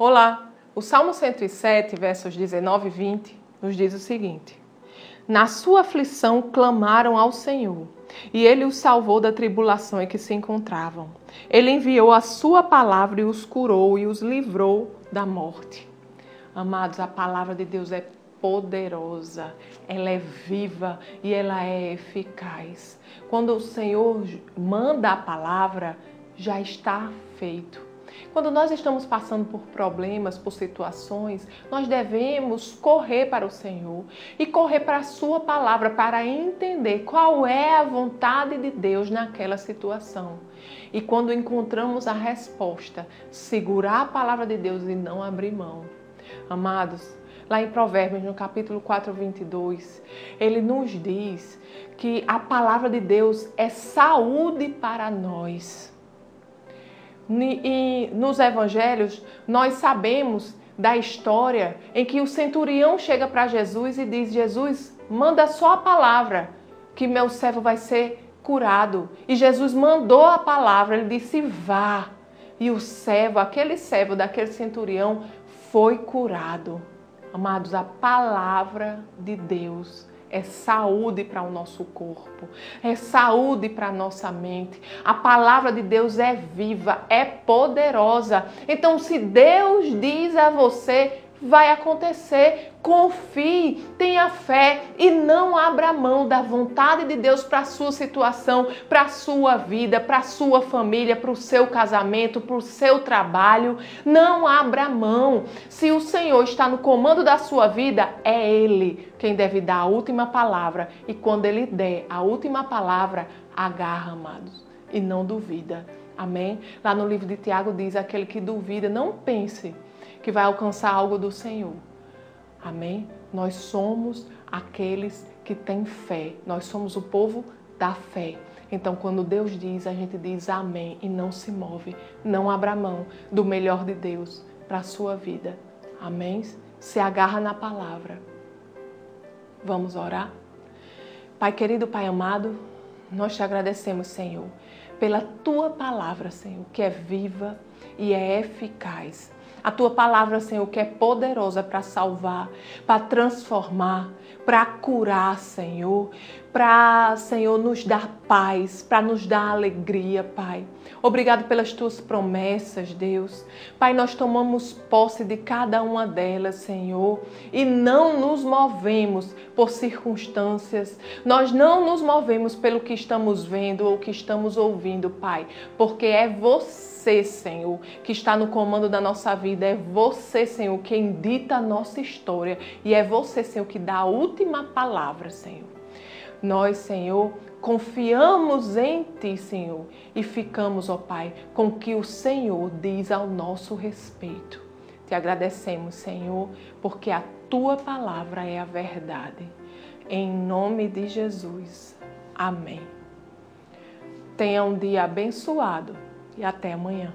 Olá! O Salmo 107, versos 19 e 20, nos diz o seguinte: Na sua aflição clamaram ao Senhor, e ele os salvou da tribulação em que se encontravam. Ele enviou a sua palavra e os curou e os livrou da morte. Amados, a palavra de Deus é poderosa, ela é viva e ela é eficaz. Quando o Senhor manda a palavra, já está feito. Quando nós estamos passando por problemas, por situações, nós devemos correr para o Senhor e correr para a Sua palavra para entender qual é a vontade de Deus naquela situação. E quando encontramos a resposta, segurar a palavra de Deus e não abrir mão. Amados, lá em Provérbios, no capítulo 4, 22, ele nos diz que a palavra de Deus é saúde para nós. E nos evangelhos, nós sabemos da história em que o centurião chega para Jesus e diz: Jesus, manda só a palavra, que meu servo vai ser curado. E Jesus mandou a palavra, ele disse: vá. E o servo, aquele servo daquele centurião, foi curado. Amados, a palavra de Deus é saúde para o nosso corpo, é saúde para a nossa mente. A palavra de Deus é viva, é poderosa. Então, se Deus diz a você, vai acontecer. Confie, tenha fé e não abra mão da vontade de Deus para a sua situação, para a sua vida, para a sua família, para o seu casamento, para o seu trabalho. Não abra mão. Se o Senhor está no comando da sua vida, é Ele quem deve dar a última palavra. E quando Ele der a última palavra, agarra, amados, e não duvida. Amém? Lá no livro de Tiago diz: aquele que duvida, não pense que vai alcançar algo do Senhor. Amém? Nós somos aqueles que têm fé. Nós somos o povo da fé. Então, quando Deus diz, a gente diz amém e não se move. Não abra mão do melhor de Deus para a sua vida. Amém? Se agarra na palavra. Vamos orar? Pai querido, Pai amado, nós te agradecemos, Senhor, pela tua palavra, Senhor, que é viva e é eficaz. A tua palavra, Senhor, que é poderosa para salvar, para transformar, para curar, Senhor, para, Senhor, nos dar paz, para nos dar alegria, Pai. Obrigado pelas tuas promessas, Deus. Pai, nós tomamos posse de cada uma delas, Senhor, e não nos movemos por circunstâncias, nós não nos movemos pelo que estamos vendo ou que estamos ouvindo, Pai, porque é você, Senhor, que está no comando da nossa vida, é você, Senhor, quem dita a nossa história e é você, Senhor, que dá a última palavra, Senhor. Nós, Senhor, confiamos em Ti, Senhor, e ficamos, ó Pai, com o que o Senhor diz ao nosso respeito. Te agradecemos, Senhor, porque a Tua palavra é a verdade. Em nome de Jesus. Amém. Tenha um dia abençoado e até amanhã.